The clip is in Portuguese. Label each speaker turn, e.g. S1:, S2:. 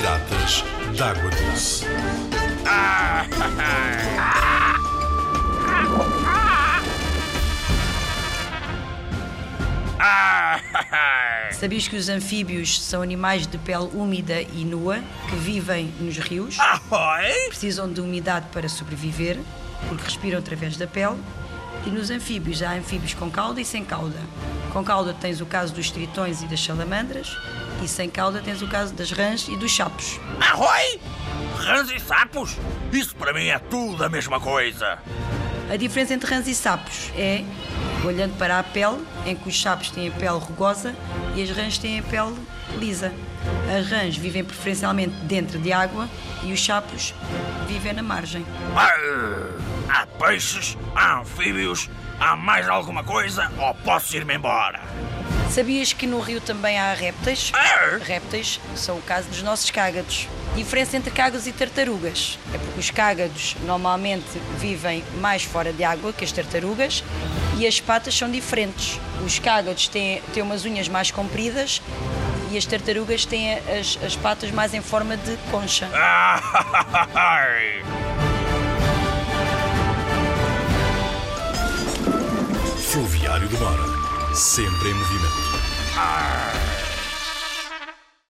S1: latas d'água doce.
S2: Sabias que os anfíbios são animais de pele úmida e nua que vivem nos rios?
S3: Ahoy!
S2: Precisam de umidade para sobreviver, porque respiram através da pele. E nos anfíbios há anfíbios com cauda e sem cauda. Com cauda tens o caso dos tritões e das salamandras, e sem cauda tens o caso das rãs e dos sapos.
S3: Ahoy! Rãs e sapos? Isso para mim é tudo a mesma coisa.
S2: A diferença entre rãs e sapos é, olhando para a pele, em que os sapos têm a pele rugosa e as rãs têm a pele lisa. As rãs vivem preferencialmente dentro de água e os sapos vivem na margem.
S3: Ah, Há peixes, há anfíbios, há mais alguma coisa ou posso ir-me embora?
S2: Sabias que no rio também há répteis?
S3: Ah!
S2: Répteis são o caso dos nossos cágados. Diferença entre cágados e tartarugas é porque os cágados normalmente vivem mais fora de água que as tartarugas e as patas são diferentes. Os cágados têm, têm umas unhas mais compridas e as tartarugas têm as, as patas mais em forma de concha.
S1: Fluviário do Mora. Sempre em movimento.